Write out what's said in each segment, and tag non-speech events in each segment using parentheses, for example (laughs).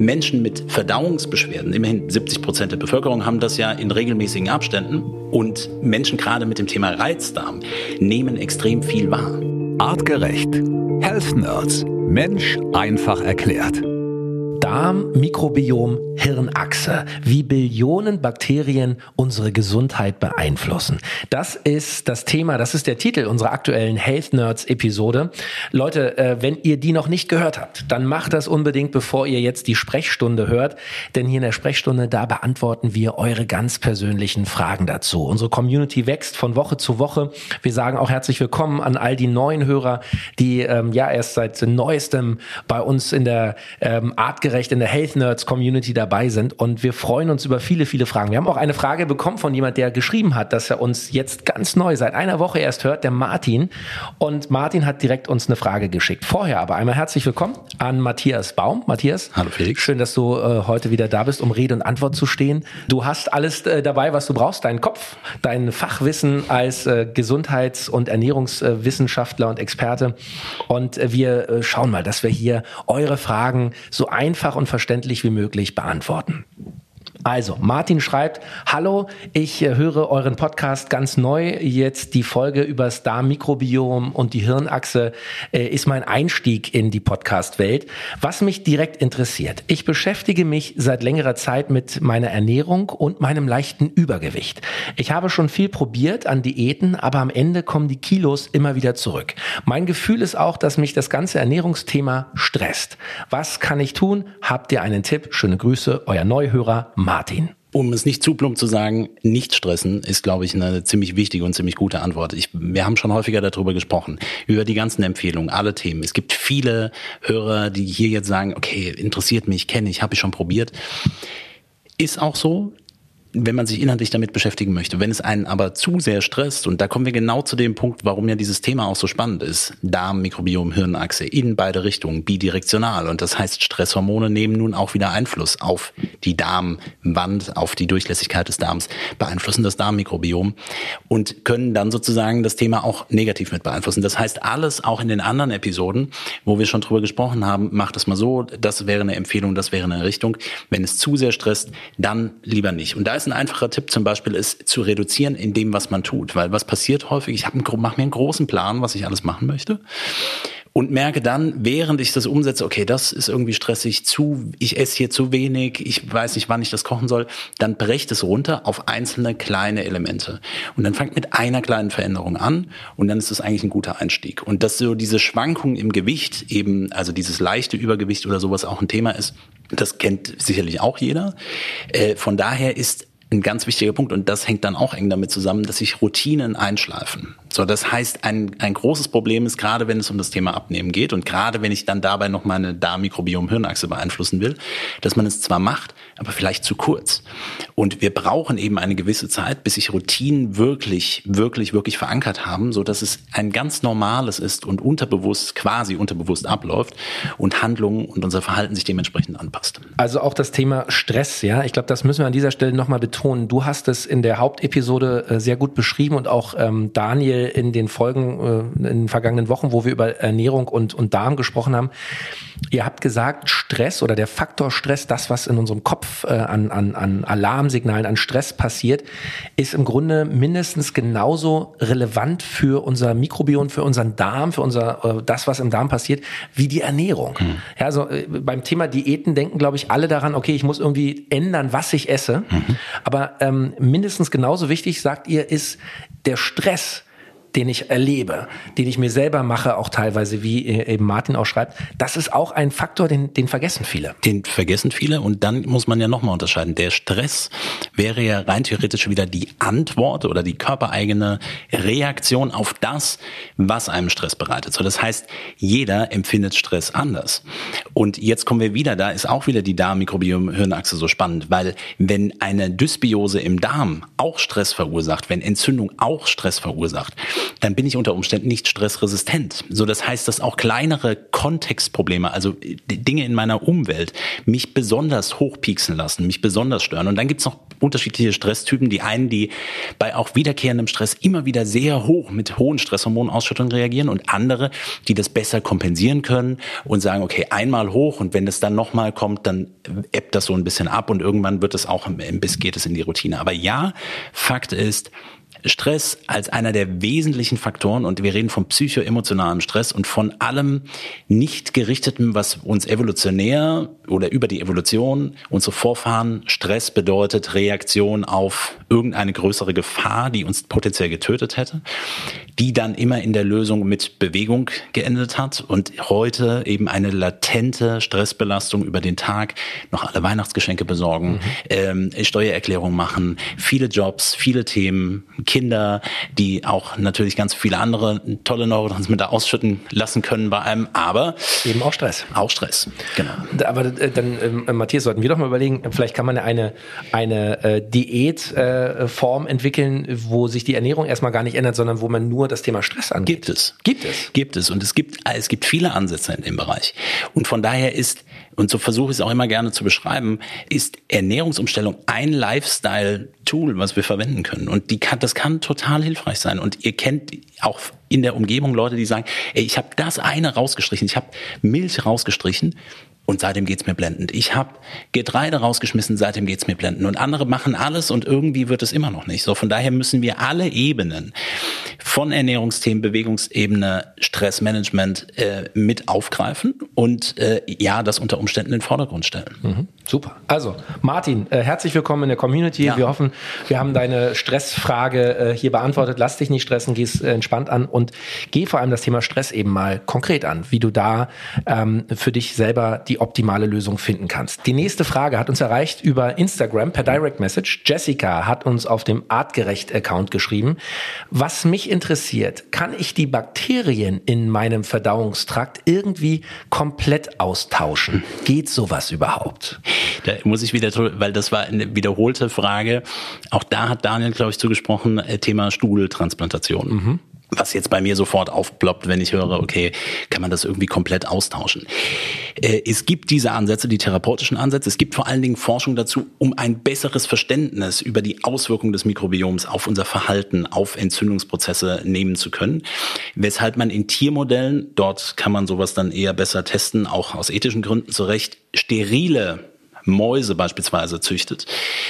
Menschen mit Verdauungsbeschwerden, immerhin 70 Prozent der Bevölkerung haben das ja in regelmäßigen Abständen und Menschen gerade mit dem Thema Reizdarm nehmen extrem viel wahr. Artgerecht. Health Nerds. Mensch einfach erklärt. Darm, Mikrobiom, Hirnachse, wie Billionen Bakterien unsere Gesundheit beeinflussen. Das ist das Thema, das ist der Titel unserer aktuellen Health Nerds Episode. Leute, äh, wenn ihr die noch nicht gehört habt, dann macht das unbedingt, bevor ihr jetzt die Sprechstunde hört, denn hier in der Sprechstunde, da beantworten wir eure ganz persönlichen Fragen dazu. Unsere Community wächst von Woche zu Woche. Wir sagen auch herzlich willkommen an all die neuen Hörer, die ähm, ja erst seit neuestem bei uns in der ähm, artgerecht in der Health Nerds Community dabei dabei sind und wir freuen uns über viele, viele Fragen. Wir haben auch eine Frage bekommen von jemand, der geschrieben hat, dass er uns jetzt ganz neu seit einer Woche erst hört, der Martin. Und Martin hat direkt uns eine Frage geschickt. Vorher aber einmal herzlich willkommen an Matthias Baum. Matthias. Hallo Felix. Schön, dass du äh, heute wieder da bist, um Rede und Antwort zu stehen. Du hast alles äh, dabei, was du brauchst. Deinen Kopf, dein Fachwissen als äh, Gesundheits- und Ernährungswissenschaftler und Experte. Und äh, wir äh, schauen mal, dass wir hier eure Fragen so einfach und verständlich wie möglich beantworten. Also, Martin schreibt, hallo, ich äh, höre euren Podcast ganz neu. Jetzt die Folge über das Darmmikrobiom und die Hirnachse äh, ist mein Einstieg in die Podcast-Welt. Was mich direkt interessiert, ich beschäftige mich seit längerer Zeit mit meiner Ernährung und meinem leichten Übergewicht. Ich habe schon viel probiert an Diäten, aber am Ende kommen die Kilos immer wieder zurück. Mein Gefühl ist auch, dass mich das ganze Ernährungsthema stresst. Was kann ich tun? Habt ihr einen Tipp? Schöne Grüße, euer Neuhörer Martin. Um es nicht zu plump zu sagen, nicht stressen ist, glaube ich, eine ziemlich wichtige und ziemlich gute Antwort. Ich, wir haben schon häufiger darüber gesprochen, über die ganzen Empfehlungen, alle Themen. Es gibt viele Hörer, die hier jetzt sagen, okay, interessiert mich, kenne ich, habe ich schon probiert. Ist auch so wenn man sich inhaltlich damit beschäftigen möchte. Wenn es einen aber zu sehr stresst, und da kommen wir genau zu dem Punkt, warum ja dieses Thema auch so spannend ist, Darm, Mikrobiom, Hirnachse in beide Richtungen, bidirektional. Und das heißt, Stresshormone nehmen nun auch wieder Einfluss auf die Darmwand, auf die Durchlässigkeit des Darms, beeinflussen das Darmmikrobiom und können dann sozusagen das Thema auch negativ mit beeinflussen. Das heißt, alles auch in den anderen Episoden, wo wir schon drüber gesprochen haben, macht es mal so, das wäre eine Empfehlung, das wäre eine Richtung. Wenn es zu sehr stresst, dann lieber nicht. Und da ist ein einfacher Tipp zum Beispiel, ist zu reduzieren in dem, was man tut. Weil was passiert häufig, ich mache mir einen großen Plan, was ich alles machen möchte und merke dann, während ich das umsetze, okay, das ist irgendwie stressig, zu, ich esse hier zu wenig, ich weiß nicht, wann ich das kochen soll, dann brecht es runter auf einzelne kleine Elemente. Und dann fangt mit einer kleinen Veränderung an und dann ist das eigentlich ein guter Einstieg. Und dass so diese Schwankung im Gewicht eben, also dieses leichte Übergewicht oder sowas auch ein Thema ist, das kennt sicherlich auch jeder. Äh, von daher ist ein ganz wichtiger Punkt und das hängt dann auch eng damit zusammen, dass sich Routinen einschleifen. So, das heißt, ein, ein großes Problem ist, gerade wenn es um das Thema Abnehmen geht und gerade wenn ich dann dabei noch meine Darmmikrobiom-Hirnachse beeinflussen will, dass man es zwar macht, aber vielleicht zu kurz. Und wir brauchen eben eine gewisse Zeit, bis sich Routinen wirklich, wirklich, wirklich verankert haben, so dass es ein ganz normales ist und unterbewusst, quasi unterbewusst abläuft und Handlungen und unser Verhalten sich dementsprechend anpasst. Also auch das Thema Stress, ja. Ich glaube, das müssen wir an dieser Stelle nochmal betonen. Du hast es in der Hauptepisode äh, sehr gut beschrieben und auch ähm, Daniel in den Folgen äh, in den vergangenen Wochen, wo wir über Ernährung und, und Darm gesprochen haben. Ihr habt gesagt, Stress oder der Faktor Stress, das, was in unserem Kopf äh, an, an, an Alarmsignalen, an Stress passiert, ist im Grunde mindestens genauso relevant für unser Mikrobiom, für unseren Darm, für unser äh, das, was im Darm passiert, wie die Ernährung. Mhm. Ja, also äh, beim Thema Diäten denken, glaube ich, alle daran, okay, ich muss irgendwie ändern, was ich esse. Mhm. Aber ähm, mindestens genauso wichtig, sagt ihr, ist der Stress den ich erlebe, den ich mir selber mache, auch teilweise, wie eben Martin auch schreibt, das ist auch ein Faktor, den, den vergessen viele. Den vergessen viele und dann muss man ja nochmal unterscheiden. Der Stress wäre ja rein theoretisch wieder die Antwort oder die körpereigene Reaktion auf das, was einem Stress bereitet. So, das heißt, jeder empfindet Stress anders. Und jetzt kommen wir wieder, da ist auch wieder die Darm-Mikrobiom-Hirnachse so spannend, weil wenn eine Dysbiose im Darm auch Stress verursacht, wenn Entzündung auch Stress verursacht, dann bin ich unter Umständen nicht stressresistent. So, das heißt, dass auch kleinere Kontextprobleme, also Dinge in meiner Umwelt, mich besonders hochpieksen lassen, mich besonders stören. Und dann gibt's noch unterschiedliche Stresstypen. Die einen, die bei auch wiederkehrendem Stress immer wieder sehr hoch mit hohen Stresshormonausschüttungen reagieren und andere, die das besser kompensieren können und sagen, okay, einmal hoch und wenn es dann nochmal kommt, dann ebbt das so ein bisschen ab und irgendwann wird es auch, bis geht es in die Routine. Aber ja, Fakt ist, Stress als einer der wesentlichen Faktoren und wir reden von psychoemotionalem Stress und von allem nicht gerichtetem, was uns evolutionär oder über die Evolution unsere Vorfahren Stress bedeutet Reaktion auf irgendeine größere Gefahr, die uns potenziell getötet hätte, die dann immer in der Lösung mit Bewegung geendet hat und heute eben eine latente Stressbelastung über den Tag, noch alle Weihnachtsgeschenke besorgen, mhm. ähm, Steuererklärung machen, viele Jobs, viele Themen, Kinder, die auch natürlich ganz viele andere tolle Neurotransmitter ausschütten lassen können bei einem, aber eben auch Stress. Auch Stress, genau. Aber äh, dann, äh, Matthias, sollten wir doch mal überlegen, vielleicht kann man eine, eine äh, Diätform äh, entwickeln, wo sich die Ernährung erstmal gar nicht ändert, sondern wo man nur das Thema Stress angeht. Gibt es. Gibt es. Gibt es. Und es gibt, es gibt viele Ansätze in dem Bereich. Und von daher ist und so versuche ich es auch immer gerne zu beschreiben, ist Ernährungsumstellung ein Lifestyle-Tool, was wir verwenden können. Und die kann, das kann total hilfreich sein. Und ihr kennt auch in der Umgebung Leute, die sagen, ey, ich habe das eine rausgestrichen, ich habe Milch rausgestrichen und seitdem geht's mir blendend. Ich habe Getreide rausgeschmissen, seitdem geht's mir blendend. Und andere machen alles und irgendwie wird es immer noch nicht. So von daher müssen wir alle Ebenen von Ernährungsthemen, Bewegungsebene, Stressmanagement äh, mit aufgreifen und äh, ja, das unter Umständen in den Vordergrund stellen. Mhm. Super. Also Martin, äh, herzlich willkommen in der Community. Ja. Wir hoffen, wir haben deine Stressfrage äh, hier beantwortet. Lass dich nicht stressen, geh äh, entspannt an und geh vor allem das Thema Stress eben mal konkret an, wie du da ähm, für dich selber die optimale Lösung finden kannst. Die nächste Frage hat uns erreicht über Instagram per Direct Message. Jessica hat uns auf dem Artgerecht-Account geschrieben. Was mich interessiert, kann ich die Bakterien in meinem Verdauungstrakt irgendwie komplett austauschen? Geht sowas überhaupt? Da muss ich wieder, weil das war eine wiederholte Frage. Auch da hat Daniel, glaube ich, zugesprochen, äh, Thema Stuhltransplantation. Mhm was jetzt bei mir sofort aufploppt, wenn ich höre, okay, kann man das irgendwie komplett austauschen. Äh, es gibt diese Ansätze, die therapeutischen Ansätze. Es gibt vor allen Dingen Forschung dazu, um ein besseres Verständnis über die Auswirkungen des Mikrobioms auf unser Verhalten, auf Entzündungsprozesse nehmen zu können. Weshalb man in Tiermodellen, dort kann man sowas dann eher besser testen, auch aus ethischen Gründen zurecht, sterile Mäuse beispielsweise züchtet,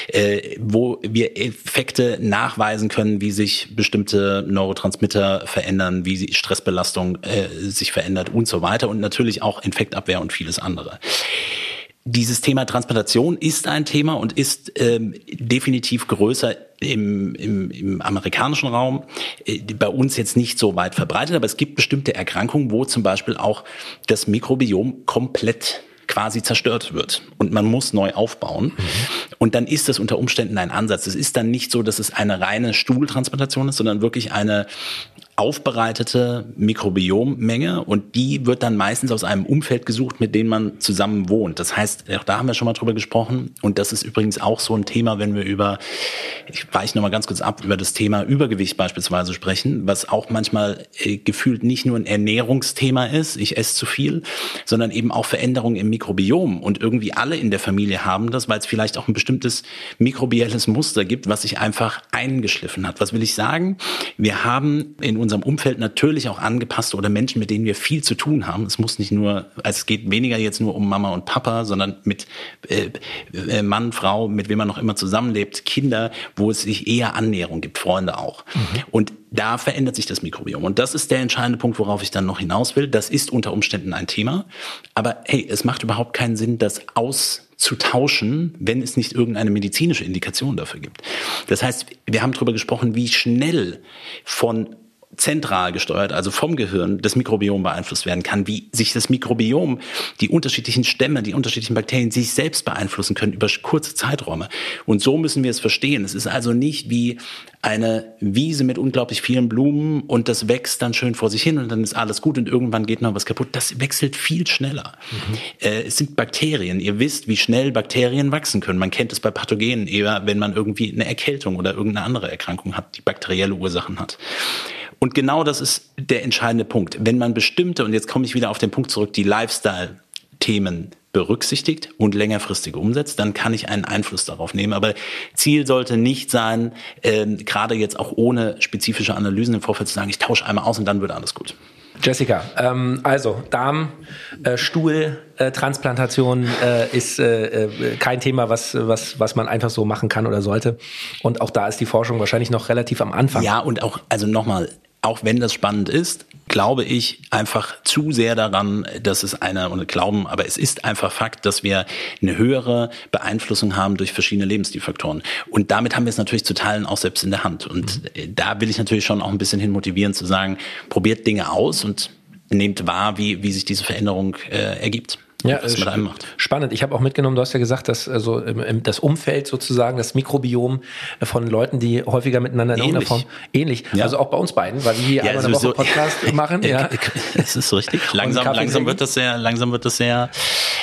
äh, wo wir Effekte nachweisen können, wie sich bestimmte Neurotransmitter verändern, wie Stressbelastung äh, sich verändert und so weiter und natürlich auch Infektabwehr und vieles andere. Dieses Thema Transplantation ist ein Thema und ist ähm, definitiv größer im, im, im amerikanischen Raum, äh, bei uns jetzt nicht so weit verbreitet, aber es gibt bestimmte Erkrankungen, wo zum Beispiel auch das Mikrobiom komplett quasi zerstört wird und man muss neu aufbauen. Mhm. Und dann ist das unter Umständen ein Ansatz. Es ist dann nicht so, dass es eine reine Stuhltransplantation ist, sondern wirklich eine aufbereitete Mikrobiommenge und die wird dann meistens aus einem Umfeld gesucht, mit dem man zusammen wohnt. Das heißt, auch da haben wir schon mal drüber gesprochen und das ist übrigens auch so ein Thema, wenn wir über, ich weiche nochmal ganz kurz ab, über das Thema Übergewicht beispielsweise sprechen, was auch manchmal äh, gefühlt nicht nur ein Ernährungsthema ist, ich esse zu viel, sondern eben auch Veränderungen im Mikrobiom und irgendwie alle in der Familie haben das, weil es vielleicht auch ein bestimmtes mikrobielles Muster gibt, was sich einfach eingeschliffen hat. Was will ich sagen? Wir haben in unserem Umfeld natürlich auch angepasst oder Menschen, mit denen wir viel zu tun haben. Es muss nicht nur, also es geht weniger jetzt nur um Mama und Papa, sondern mit äh, äh, Mann, Frau, mit wem man noch immer zusammenlebt, Kinder, wo es sich eher Annäherung gibt, Freunde auch. Mhm. Und da verändert sich das Mikrobiom. Und das ist der entscheidende Punkt, worauf ich dann noch hinaus will. Das ist unter Umständen ein Thema. Aber hey, es macht überhaupt keinen Sinn, das aus zu tauschen, wenn es nicht irgendeine medizinische Indikation dafür gibt. Das heißt, wir haben darüber gesprochen, wie schnell von zentral gesteuert, also vom Gehirn, das Mikrobiom beeinflusst werden kann, wie sich das Mikrobiom, die unterschiedlichen Stämme, die unterschiedlichen Bakterien sich selbst beeinflussen können über kurze Zeiträume. Und so müssen wir es verstehen. Es ist also nicht wie eine Wiese mit unglaublich vielen Blumen und das wächst dann schön vor sich hin und dann ist alles gut und irgendwann geht noch was kaputt. Das wechselt viel schneller. Mhm. Äh, es sind Bakterien. Ihr wisst, wie schnell Bakterien wachsen können. Man kennt es bei Pathogenen eher, wenn man irgendwie eine Erkältung oder irgendeine andere Erkrankung hat, die bakterielle Ursachen hat. Und genau das ist der entscheidende Punkt. Wenn man bestimmte, und jetzt komme ich wieder auf den Punkt zurück, die Lifestyle Themen berücksichtigt und längerfristig umsetzt, dann kann ich einen Einfluss darauf nehmen. Aber Ziel sollte nicht sein, äh, gerade jetzt auch ohne spezifische Analysen im Vorfeld zu sagen, ich tausche einmal aus und dann wird alles gut. Jessica, ähm, also Darm, äh, Stuhl, äh, Transplantation äh, ist äh, äh, kein Thema, was, was, was man einfach so machen kann oder sollte. Und auch da ist die Forschung wahrscheinlich noch relativ am Anfang. Ja, und auch, also nochmal, auch wenn das spannend ist, glaube ich einfach zu sehr daran, dass es eine, und glauben, aber es ist einfach Fakt, dass wir eine höhere Beeinflussung haben durch verschiedene Lebensstilfaktoren. Und damit haben wir es natürlich zu teilen auch selbst in der Hand. Und mhm. da will ich natürlich schon auch ein bisschen hin motivieren zu sagen, probiert Dinge aus und nehmt wahr, wie, wie sich diese Veränderung äh, ergibt ja, was mit einem macht. Spannend. Ich habe auch mitgenommen, du hast ja gesagt, dass also das Umfeld sozusagen, das Mikrobiom von Leuten, die häufiger miteinander in irgendeiner Form ähnlich. Ja. Also auch bei uns beiden, weil wir hier ja, einmal eine Woche Podcast (laughs) machen. Ja, (laughs) das ist richtig. Langsam, langsam wird das sehr, langsam wird das sehr,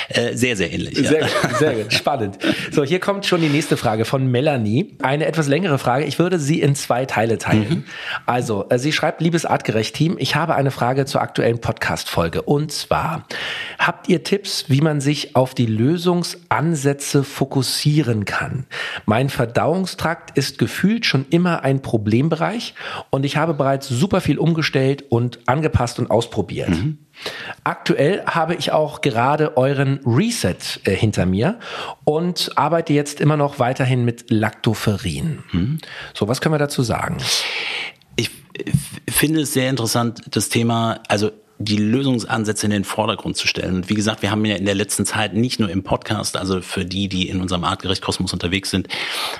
äh, sehr, sehr ähnlich. Sehr, sehr gut. Spannend. So, hier kommt schon die nächste Frage von Melanie. Eine etwas längere Frage. Ich würde sie in zwei Teile teilen. Mhm. Also, äh, sie schreibt, liebes artgerecht Team, ich habe eine Frage zur aktuellen Podcast-Folge. Und zwar, habt ihr Tipps Tipps, wie man sich auf die Lösungsansätze fokussieren kann. Mein Verdauungstrakt ist gefühlt schon immer ein Problembereich und ich habe bereits super viel umgestellt und angepasst und ausprobiert. Mhm. Aktuell habe ich auch gerade euren Reset äh, hinter mir und arbeite jetzt immer noch weiterhin mit Lactoferrin. Mhm. So, was können wir dazu sagen? Ich finde es sehr interessant, das Thema, also die Lösungsansätze in den Vordergrund zu stellen. Und wie gesagt, wir haben ja in der letzten Zeit nicht nur im Podcast, also für die, die in unserem Artgerecht Kosmos unterwegs sind,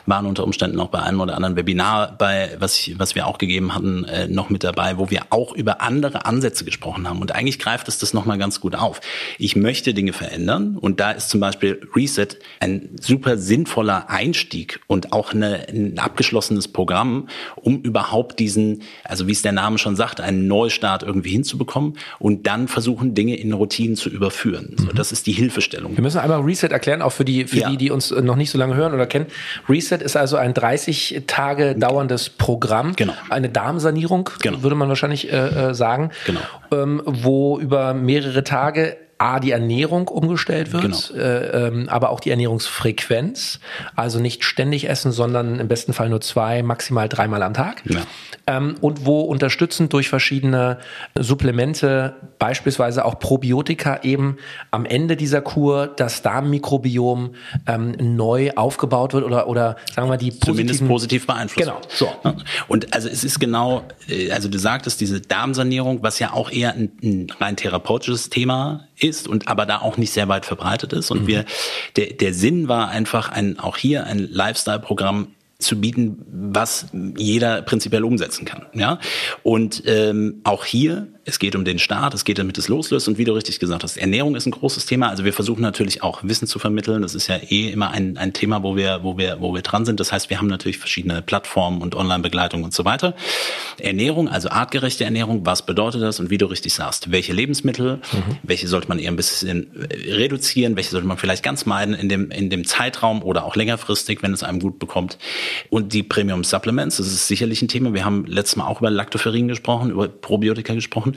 waren unter Umständen auch bei einem oder anderen Webinar, bei was, ich, was wir auch gegeben hatten, äh, noch mit dabei, wo wir auch über andere Ansätze gesprochen haben. Und eigentlich greift es das nochmal ganz gut auf. Ich möchte Dinge verändern und da ist zum Beispiel Reset ein super sinnvoller Einstieg und auch eine, ein abgeschlossenes Programm, um überhaupt diesen, also wie es der Name schon sagt, einen Neustart irgendwie hinzubekommen und dann versuchen, Dinge in Routinen zu überführen. Mhm. So, das ist die Hilfestellung. Wir müssen einmal Reset erklären, auch für die, für ja. die, die uns noch nicht so lange hören oder kennen. Reset ist also ein 30 Tage dauerndes Programm, genau. eine Darmsanierung, genau. würde man wahrscheinlich äh, äh sagen, genau. ähm, wo über mehrere Tage A, die Ernährung umgestellt wird, genau. äh, ähm, aber auch die Ernährungsfrequenz. Also nicht ständig essen, sondern im besten Fall nur zwei, maximal dreimal am Tag. Ja. Ähm, und wo unterstützend durch verschiedene Supplemente, beispielsweise auch Probiotika, eben am Ende dieser Kur das Darmmikrobiom ähm, neu aufgebaut wird oder, oder sagen wir die Zumindest positiv beeinflusst. Genau. So. Und also es ist genau, äh, also du sagtest, diese Darmsanierung, was ja auch eher ein, ein rein therapeutisches Thema ist und aber da auch nicht sehr weit verbreitet ist. Und mhm. wir, der, der Sinn war einfach ein, auch hier ein Lifestyle-Programm zu bieten, was jeder prinzipiell umsetzen kann. Ja, und ähm, auch hier es geht um den Start, es geht damit es loslöst und wie du richtig gesagt hast, Ernährung ist ein großes Thema. Also wir versuchen natürlich auch Wissen zu vermitteln. Das ist ja eh immer ein, ein Thema, wo wir, wo wir, wo wir dran sind. Das heißt, wir haben natürlich verschiedene Plattformen und Online-Begleitung und so weiter. Ernährung, also artgerechte Ernährung, was bedeutet das? Und wie du richtig sagst, welche Lebensmittel, mhm. welche sollte man eher ein bisschen reduzieren, welche sollte man vielleicht ganz meiden in dem, in dem Zeitraum oder auch längerfristig, wenn es einem gut bekommt. Und die Premium Supplements, das ist sicherlich ein Thema. Wir haben letztes Mal auch über Lactoferrin gesprochen, über Probiotika gesprochen.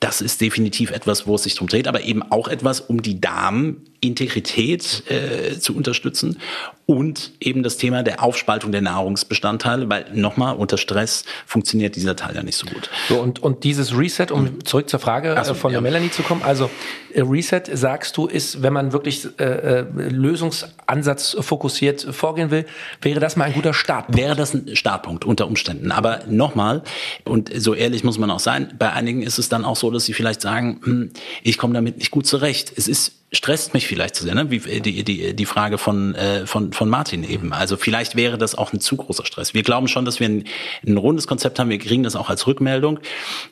Das ist definitiv etwas, wo es sich drum dreht, aber eben auch etwas, um die Darmintegrität äh, zu unterstützen und eben das Thema der Aufspaltung der Nahrungsbestandteile, weil nochmal unter Stress funktioniert dieser Teil ja nicht so gut. So, und, und dieses Reset, um mhm. zurück zur Frage so, von ja. der Melanie zu kommen, also äh, Reset, sagst du, ist, wenn man wirklich äh, äh, Lösungsansatz fokussiert vorgehen will, wäre das mal ein guter Startpunkt? Wäre das ein Startpunkt unter Umständen. Aber nochmal, und so ehrlich muss man auch sein, bei einigen ist es dann auch so, dass sie vielleicht sagen, hm, ich komme damit nicht gut zurecht. Es ist stresst mich vielleicht zu sehr, ne? wie die, die, die Frage von, äh, von, von Martin eben. Also vielleicht wäre das auch ein zu großer Stress. Wir glauben schon, dass wir ein, ein rundes Konzept haben, wir kriegen das auch als Rückmeldung.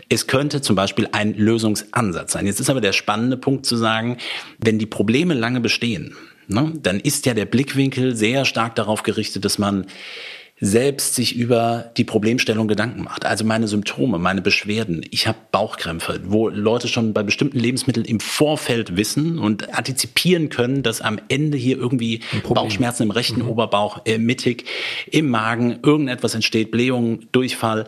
Es könnte zum Beispiel ein Lösungsansatz sein. Jetzt ist aber der spannende Punkt zu sagen, wenn die Probleme lange bestehen, ne, dann ist ja der Blickwinkel sehr stark darauf gerichtet, dass man selbst sich über die Problemstellung Gedanken macht. Also meine Symptome, meine Beschwerden. Ich habe Bauchkrämpfe, wo Leute schon bei bestimmten Lebensmitteln im Vorfeld wissen und antizipieren können, dass am Ende hier irgendwie Bauchschmerzen im rechten mhm. Oberbauch, äh, mittig, im Magen, irgendetwas entsteht, Blähung, Durchfall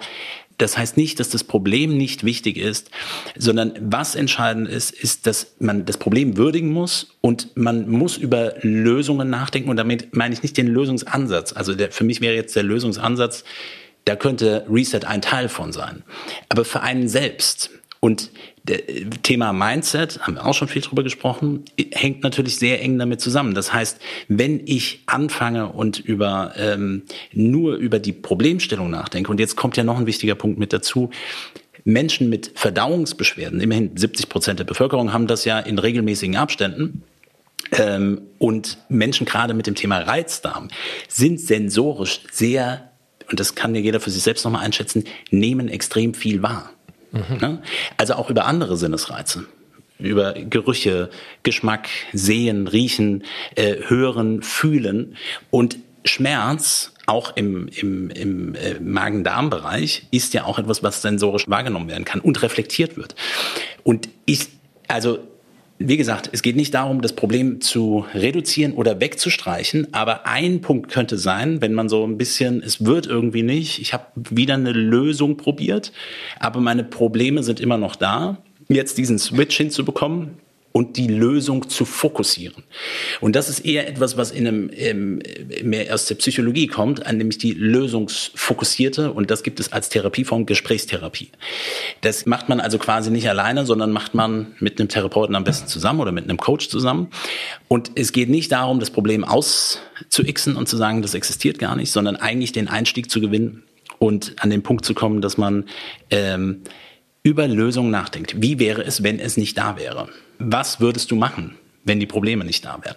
das heißt nicht, dass das Problem nicht wichtig ist, sondern was entscheidend ist, ist, dass man das Problem würdigen muss und man muss über Lösungen nachdenken. Und damit meine ich nicht den Lösungsansatz. Also der, für mich wäre jetzt der Lösungsansatz, da könnte Reset ein Teil von sein. Aber für einen selbst und Thema Mindset, haben wir auch schon viel drüber gesprochen, hängt natürlich sehr eng damit zusammen. Das heißt, wenn ich anfange und über ähm, nur über die Problemstellung nachdenke, und jetzt kommt ja noch ein wichtiger Punkt mit dazu, Menschen mit Verdauungsbeschwerden, immerhin 70 Prozent der Bevölkerung haben das ja in regelmäßigen Abständen, ähm, und Menschen gerade mit dem Thema Reizdarm sind sensorisch sehr, und das kann ja jeder für sich selbst nochmal einschätzen, nehmen extrem viel wahr. Mhm. Ne? Also auch über andere Sinnesreize über Gerüche, Geschmack, Sehen, Riechen, äh, Hören, Fühlen und Schmerz auch im, im, im äh, Magen-Darm-Bereich ist ja auch etwas, was sensorisch wahrgenommen werden kann und reflektiert wird. Und ich, also wie gesagt, es geht nicht darum, das Problem zu reduzieren oder wegzustreichen, aber ein Punkt könnte sein, wenn man so ein bisschen, es wird irgendwie nicht, ich habe wieder eine Lösung probiert, aber meine Probleme sind immer noch da, jetzt diesen Switch hinzubekommen, und die Lösung zu fokussieren. Und das ist eher etwas, was in einem ähm, mehr aus der Psychologie kommt, nämlich die lösungsfokussierte und das gibt es als Therapieform Gesprächstherapie. Das macht man also quasi nicht alleine, sondern macht man mit einem Therapeuten am besten zusammen oder mit einem Coach zusammen. Und es geht nicht darum, das Problem auszuixen und zu sagen, das existiert gar nicht, sondern eigentlich den Einstieg zu gewinnen und an den Punkt zu kommen, dass man ähm, über Lösungen nachdenkt. Wie wäre es, wenn es nicht da wäre? Was würdest du machen, wenn die Probleme nicht da wären?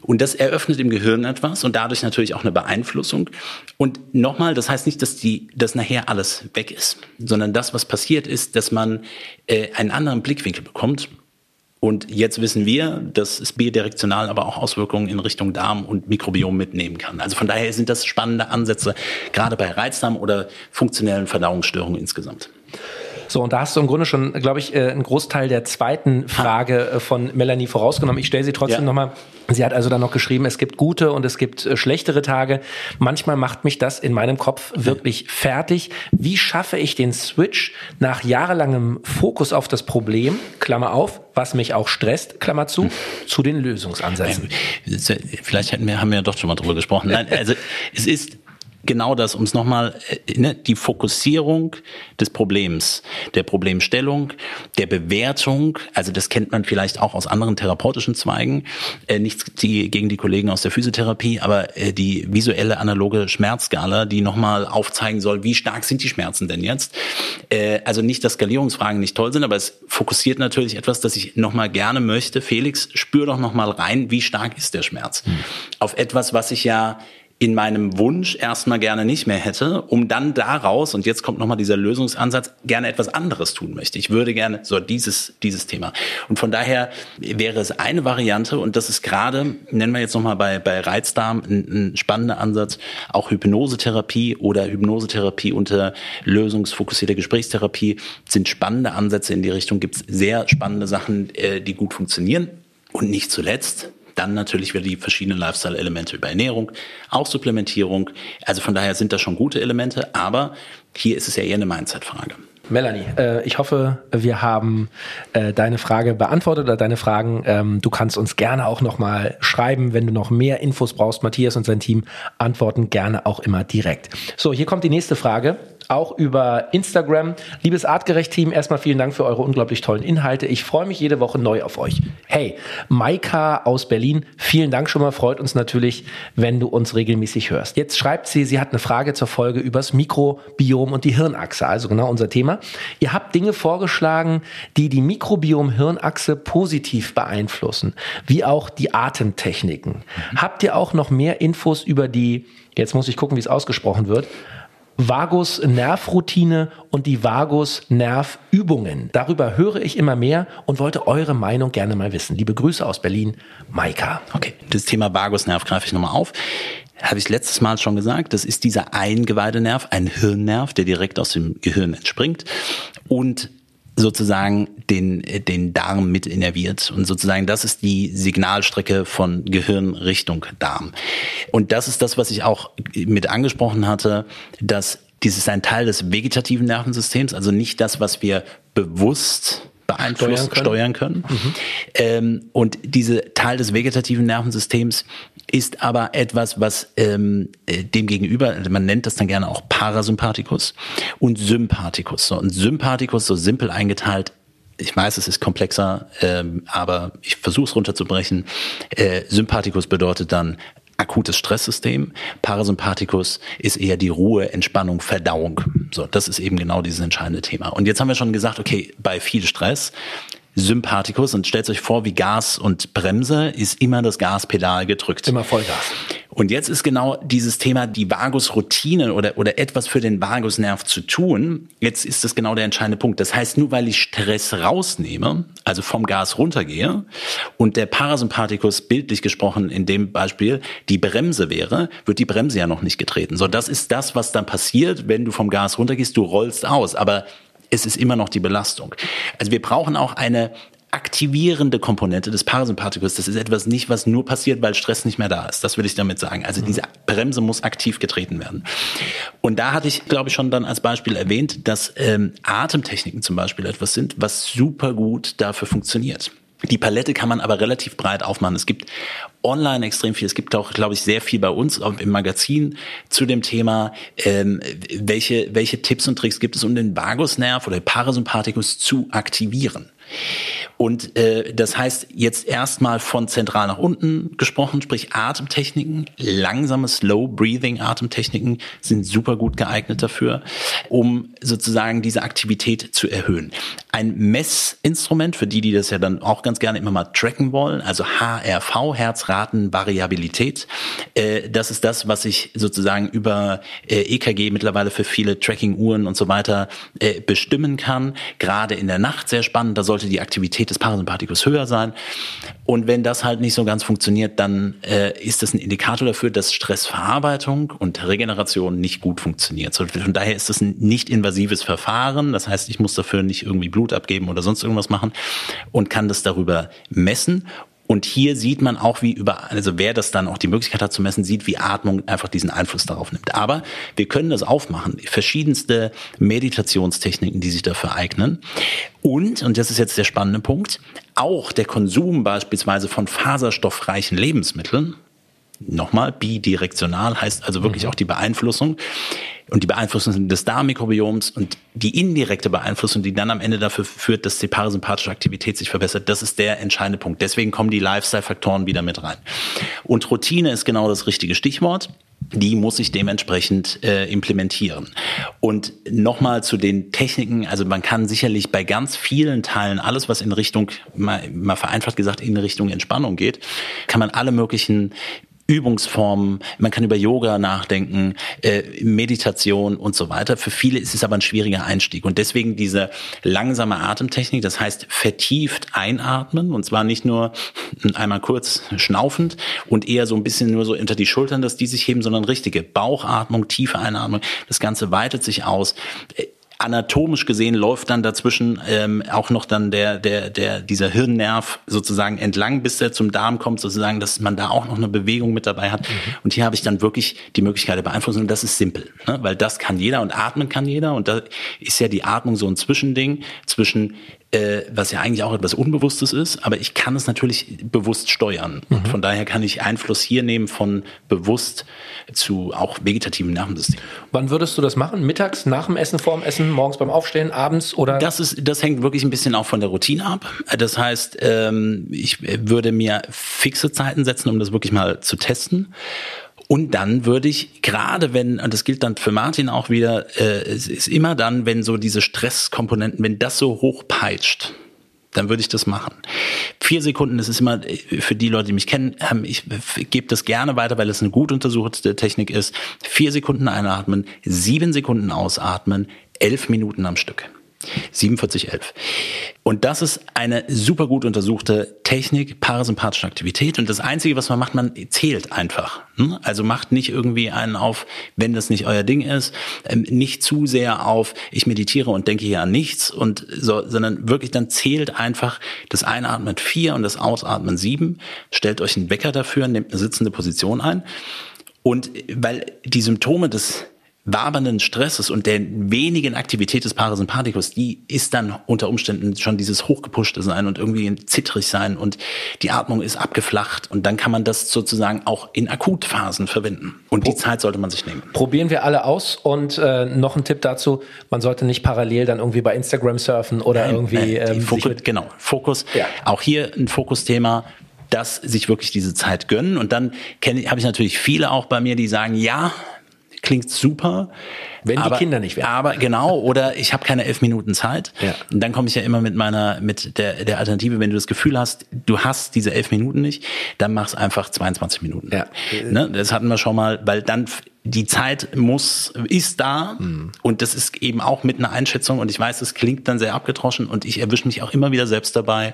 Und das eröffnet im Gehirn etwas und dadurch natürlich auch eine Beeinflussung. Und nochmal, das heißt nicht, dass die, dass nachher alles weg ist, sondern das, was passiert ist, dass man äh, einen anderen Blickwinkel bekommt. Und jetzt wissen wir, dass es bidirektional aber auch Auswirkungen in Richtung Darm und Mikrobiom mitnehmen kann. Also von daher sind das spannende Ansätze, gerade bei Reizdarm oder funktionellen Verdauungsstörungen insgesamt. So, und da hast du im Grunde schon, glaube ich, äh, einen Großteil der zweiten Frage äh, von Melanie vorausgenommen. Ich stelle sie trotzdem ja. nochmal. Sie hat also dann noch geschrieben, es gibt gute und es gibt äh, schlechtere Tage. Manchmal macht mich das in meinem Kopf wirklich fertig. Wie schaffe ich den Switch nach jahrelangem Fokus auf das Problem, Klammer auf, was mich auch stresst, Klammer zu, hm. zu den Lösungsansätzen? Vielleicht hätten wir, haben wir ja doch schon mal drüber gesprochen. Nein, also es ist genau das, um es nochmal, äh, ne, die Fokussierung des Problems, der Problemstellung, der Bewertung, also das kennt man vielleicht auch aus anderen therapeutischen Zweigen, äh, nichts die, gegen die Kollegen aus der Physiotherapie, aber äh, die visuelle analoge Schmerzskala, die nochmal aufzeigen soll, wie stark sind die Schmerzen denn jetzt. Äh, also nicht, dass Skalierungsfragen nicht toll sind, aber es fokussiert natürlich etwas, das ich nochmal gerne möchte. Felix, spür doch nochmal rein, wie stark ist der Schmerz. Hm. Auf etwas, was ich ja in meinem Wunsch erstmal gerne nicht mehr hätte, um dann daraus, und jetzt kommt nochmal dieser Lösungsansatz, gerne etwas anderes tun möchte. Ich würde gerne so dieses, dieses Thema. Und von daher wäre es eine Variante, und das ist gerade, nennen wir jetzt nochmal bei, bei Reizdarm, ein, ein spannender Ansatz, auch Hypnosetherapie oder Hypnosetherapie unter lösungsfokussierter Gesprächstherapie sind spannende Ansätze in die Richtung, gibt es sehr spannende Sachen, äh, die gut funktionieren. Und nicht zuletzt, dann natürlich wieder die verschiedenen Lifestyle-Elemente über Ernährung, auch Supplementierung. Also von daher sind das schon gute Elemente, aber hier ist es ja eher eine Mindset-Frage. Melanie, äh, ich hoffe, wir haben äh, deine Frage beantwortet oder deine Fragen. Ähm, du kannst uns gerne auch nochmal schreiben, wenn du noch mehr Infos brauchst. Matthias und sein Team antworten gerne auch immer direkt. So, hier kommt die nächste Frage auch über Instagram. Liebes Artgerecht-Team, erstmal vielen Dank für eure unglaublich tollen Inhalte. Ich freue mich jede Woche neu auf euch. Hey, Maika aus Berlin, vielen Dank schon mal. Freut uns natürlich, wenn du uns regelmäßig hörst. Jetzt schreibt sie, sie hat eine Frage zur Folge übers Mikrobiom und die Hirnachse, also genau unser Thema. Ihr habt Dinge vorgeschlagen, die die Mikrobiom-Hirnachse positiv beeinflussen, wie auch die Atemtechniken. Mhm. Habt ihr auch noch mehr Infos über die, jetzt muss ich gucken, wie es ausgesprochen wird, Vagus-Nervroutine und die Vagus-Nervübungen. Darüber höre ich immer mehr und wollte eure Meinung gerne mal wissen. Liebe Grüße aus Berlin, Maika. Okay, das Thema Vagusnerv greife ich nochmal auf. Habe ich letztes Mal schon gesagt, das ist dieser Eingeweidenerv, ein Hirnnerv, der direkt aus dem Gehirn entspringt und sozusagen den, den Darm mit innerviert. Und sozusagen das ist die Signalstrecke von Gehirn Richtung Darm. Und das ist das, was ich auch mit angesprochen hatte, dass Dies ist ein Teil des vegetativen Nervensystems, also nicht das, was wir bewusst beeinflussen, steuern können. Steuern können. Mhm. Ähm, und diese Teil des vegetativen Nervensystems ist aber etwas, was ähm, äh, dem gegenüber, man nennt das dann gerne auch Parasympathikus und Sympathikus. So, und Sympathikus, so simpel eingeteilt, ich weiß, es ist komplexer, ähm, aber ich versuche es runterzubrechen. Äh, Sympathikus bedeutet dann akutes Stresssystem. Parasympathikus ist eher die Ruhe, Entspannung, Verdauung. So, das ist eben genau dieses entscheidende Thema. Und jetzt haben wir schon gesagt, okay, bei viel Stress Sympathikus und stellt euch vor, wie Gas und Bremse ist immer das Gaspedal gedrückt. Immer Vollgas. Und jetzt ist genau dieses Thema, die Vagusroutine oder, oder etwas für den Vagusnerv zu tun. Jetzt ist das genau der entscheidende Punkt. Das heißt, nur weil ich Stress rausnehme, also vom Gas runtergehe und der Parasympathikus bildlich gesprochen in dem Beispiel die Bremse wäre, wird die Bremse ja noch nicht getreten. So, das ist das, was dann passiert, wenn du vom Gas runtergehst. Du rollst aus. Aber es ist immer noch die Belastung. Also wir brauchen auch eine aktivierende Komponente des Parasympathikus. Das ist etwas nicht, was nur passiert, weil Stress nicht mehr da ist. Das will ich damit sagen. Also diese Bremse muss aktiv getreten werden. Und da hatte ich, glaube ich, schon dann als Beispiel erwähnt, dass ähm, Atemtechniken zum Beispiel etwas sind, was super gut dafür funktioniert. Die Palette kann man aber relativ breit aufmachen. Es gibt online extrem viel. Es gibt auch, glaube ich, sehr viel bei uns im Magazin zu dem Thema, ähm, welche, welche Tipps und Tricks gibt es, um den Vagusnerv oder Parasympathikus zu aktivieren. Und äh, das heißt jetzt erstmal von zentral nach unten gesprochen, sprich Atemtechniken, langsame Slow Breathing Atemtechniken sind super gut geeignet dafür, um sozusagen diese Aktivität zu erhöhen. Ein Messinstrument für die, die das ja dann auch ganz gerne immer mal tracken wollen, also HRV, Herzratenvariabilität, äh, das ist das, was ich sozusagen über äh, EKG mittlerweile für viele Tracking-Uhren und so weiter äh, bestimmen kann. Gerade in der Nacht sehr spannend, da sollte die Aktivität des Parasympathikus höher sein. Und wenn das halt nicht so ganz funktioniert, dann äh, ist das ein Indikator dafür, dass Stressverarbeitung und Regeneration nicht gut funktioniert. Von daher ist das ein nicht invasives Verfahren. Das heißt, ich muss dafür nicht irgendwie Blut abgeben oder sonst irgendwas machen und kann das darüber messen und hier sieht man auch, wie über, also wer das dann auch die Möglichkeit hat zu messen, sieht, wie Atmung einfach diesen Einfluss darauf nimmt. Aber wir können das aufmachen. Verschiedenste Meditationstechniken, die sich dafür eignen. Und, und das ist jetzt der spannende Punkt, auch der Konsum beispielsweise von faserstoffreichen Lebensmitteln, nochmal bidirektional heißt also wirklich mhm. auch die Beeinflussung und die Beeinflussung des Darmmikrobioms und die indirekte Beeinflussung, die dann am Ende dafür führt, dass die parasympathische Aktivität sich verbessert, das ist der entscheidende Punkt. Deswegen kommen die Lifestyle-Faktoren wieder mit rein. Und Routine ist genau das richtige Stichwort die muss ich dementsprechend äh, implementieren. Und nochmal zu den Techniken, also man kann sicherlich bei ganz vielen Teilen alles, was in Richtung, mal, mal vereinfacht gesagt, in Richtung Entspannung geht, kann man alle möglichen Übungsformen, man kann über Yoga nachdenken, äh, Meditation und so weiter. Für viele ist es aber ein schwieriger Einstieg und deswegen diese langsame Atemtechnik, das heißt vertieft einatmen und zwar nicht nur einmal kurz schnaufend und eher so ein bisschen nur so hinter die Schultern, dass die sich heben, sondern richtige Bauchatmung, tiefe Einatmung. Das Ganze weitet sich aus anatomisch gesehen läuft dann dazwischen ähm, auch noch dann der, der, der, dieser Hirnnerv sozusagen entlang, bis er zum Darm kommt, sozusagen, dass man da auch noch eine Bewegung mit dabei hat. Mhm. Und hier habe ich dann wirklich die Möglichkeit der Beeinflussung. Und das ist simpel, ne? weil das kann jeder und atmen kann jeder. Und da ist ja die Atmung so ein Zwischending zwischen äh, was ja eigentlich auch etwas Unbewusstes ist, aber ich kann es natürlich bewusst steuern. Mhm. Und von daher kann ich Einfluss hier nehmen von bewusst zu auch vegetativen Nervensystem. Wann würdest du das machen? Mittags, nach dem Essen, vorm Essen, morgens beim Aufstehen, abends oder? Das ist, das hängt wirklich ein bisschen auch von der Routine ab. Das heißt, ähm, ich würde mir fixe Zeiten setzen, um das wirklich mal zu testen. Und dann würde ich, gerade wenn, und das gilt dann für Martin auch wieder, äh, es ist immer dann, wenn so diese Stresskomponenten, wenn das so hoch peitscht, dann würde ich das machen. Vier Sekunden, das ist immer für die Leute, die mich kennen, ähm, ich gebe das gerne weiter, weil es eine gut untersuchte Technik ist. Vier Sekunden einatmen, sieben Sekunden ausatmen, elf Minuten am Stück. 4711. Und das ist eine super gut untersuchte Technik parasympathische Aktivität. Und das Einzige, was man macht, man zählt einfach. Hm? Also macht nicht irgendwie einen auf, wenn das nicht euer Ding ist, ähm, nicht zu sehr auf, ich meditiere und denke hier an nichts und so, sondern wirklich dann zählt einfach das Einatmen vier und das Ausatmen sieben. Stellt euch einen Wecker dafür, nehmt eine sitzende Position ein. Und weil die Symptome des wabernden Stresses und der wenigen Aktivität des Parasympathikus, die ist dann unter Umständen schon dieses hochgepushte sein und irgendwie zittrig sein und die Atmung ist abgeflacht und dann kann man das sozusagen auch in Akutphasen verwenden. Und die Zeit sollte man sich nehmen. Probieren wir alle aus und äh, noch ein Tipp dazu, man sollte nicht parallel dann irgendwie bei Instagram surfen oder Nein, irgendwie ähm, Fokus, genau, Fokus. Ja. Auch hier ein Fokusthema dass sich wirklich diese Zeit gönnen. Und dann kenne habe ich natürlich viele auch bei mir, die sagen, ja, klingt super. Wenn aber, die Kinder nicht wären. Aber genau, oder ich habe keine elf Minuten Zeit. Ja. Und dann komme ich ja immer mit meiner, mit der, der Alternative, wenn du das Gefühl hast, du hast diese elf Minuten nicht, dann mach's einfach 22 Minuten. Ja. Ne? Das hatten wir schon mal, weil dann die Zeit muss, ist da mhm. und das ist eben auch mit einer Einschätzung und ich weiß, es klingt dann sehr abgetroschen und ich erwische mich auch immer wieder selbst dabei,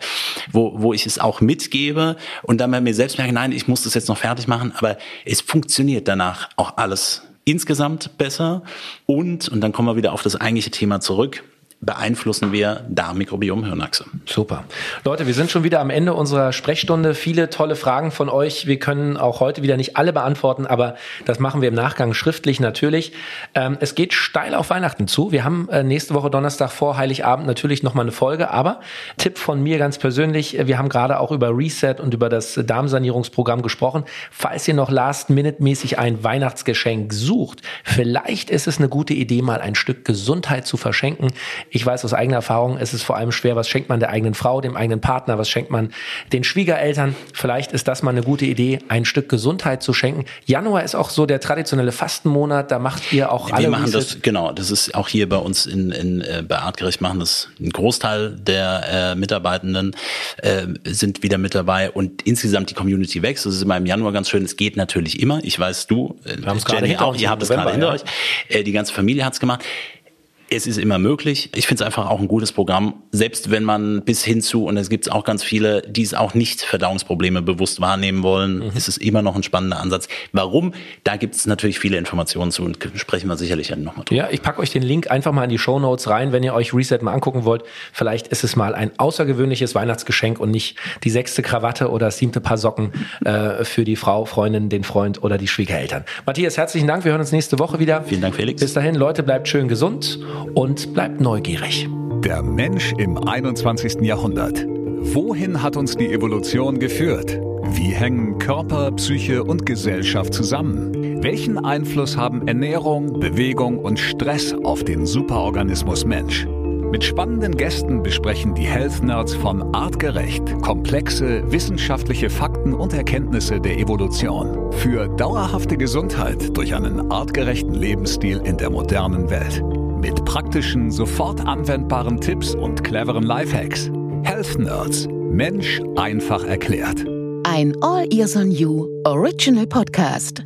wo, wo ich es auch mitgebe und dann bei mir selbst merke, nein, ich muss das jetzt noch fertig machen, aber es funktioniert danach auch alles insgesamt besser. Und, und dann kommen wir wieder auf das eigentliche Thema zurück, beeinflussen wir Darmmikrobiom Hirnachse. Super. Leute, wir sind schon wieder am Ende unserer Sprechstunde. Viele tolle Fragen von euch. Wir können auch heute wieder nicht alle beantworten, aber das machen wir im Nachgang schriftlich natürlich. Ähm, es geht steil auf Weihnachten zu. Wir haben äh, nächste Woche Donnerstag vor Heiligabend natürlich nochmal eine Folge, aber Tipp von mir ganz persönlich. Wir haben gerade auch über Reset und über das Darmsanierungsprogramm gesprochen. Falls ihr noch last-minute-mäßig ein Weihnachtsgeschenk sucht, vielleicht ist es eine gute Idee, mal ein Stück Gesundheit zu verschenken. Ich weiß aus eigener Erfahrung, es ist vor allem schwer, was schenkt man der eigenen Frau, dem eigenen Partner, was schenkt man den Schwiegereltern. Vielleicht ist das mal eine gute Idee, ein Stück Gesundheit zu schenken. Januar ist auch so der traditionelle Fastenmonat, da macht ihr auch alle. Wir machen das, genau, das ist auch hier bei uns in, in äh, bei Artgerecht machen das ein Großteil der äh, Mitarbeitenden äh, sind wieder mit dabei und insgesamt die Community wächst. Das ist immer im Januar ganz schön. Es geht natürlich immer. Ich weiß, du, äh, Jenny auch, ihr habt es gerade hinter euch. Äh, die ganze Familie hat's gemacht es ist immer möglich. Ich finde es einfach auch ein gutes Programm, selbst wenn man bis hin zu, und es gibt auch ganz viele, die es auch nicht Verdauungsprobleme bewusst wahrnehmen wollen, mhm. ist es immer noch ein spannender Ansatz. Warum? Da gibt es natürlich viele Informationen zu und sprechen wir sicherlich nochmal drüber. Ja, ich packe euch den Link einfach mal in die Show Notes rein, wenn ihr euch Reset mal angucken wollt. Vielleicht ist es mal ein außergewöhnliches Weihnachtsgeschenk und nicht die sechste Krawatte oder das siebte Paar Socken äh, für die Frau, Freundin, den Freund oder die Schwiegereltern. Matthias, herzlichen Dank. Wir hören uns nächste Woche wieder. Vielen Dank, Felix. Bis dahin, Leute, bleibt schön gesund und bleibt neugierig. Der Mensch im 21. Jahrhundert. Wohin hat uns die Evolution geführt? Wie hängen Körper, Psyche und Gesellschaft zusammen? Welchen Einfluss haben Ernährung, Bewegung und Stress auf den Superorganismus Mensch? Mit spannenden Gästen besprechen die Health Nerds von Artgerecht komplexe wissenschaftliche Fakten und Erkenntnisse der Evolution für dauerhafte Gesundheit durch einen artgerechten Lebensstil in der modernen Welt. Mit praktischen, sofort anwendbaren Tipps und cleveren Lifehacks. Health Nerds. Mensch einfach erklärt. Ein All Ears on You Original Podcast.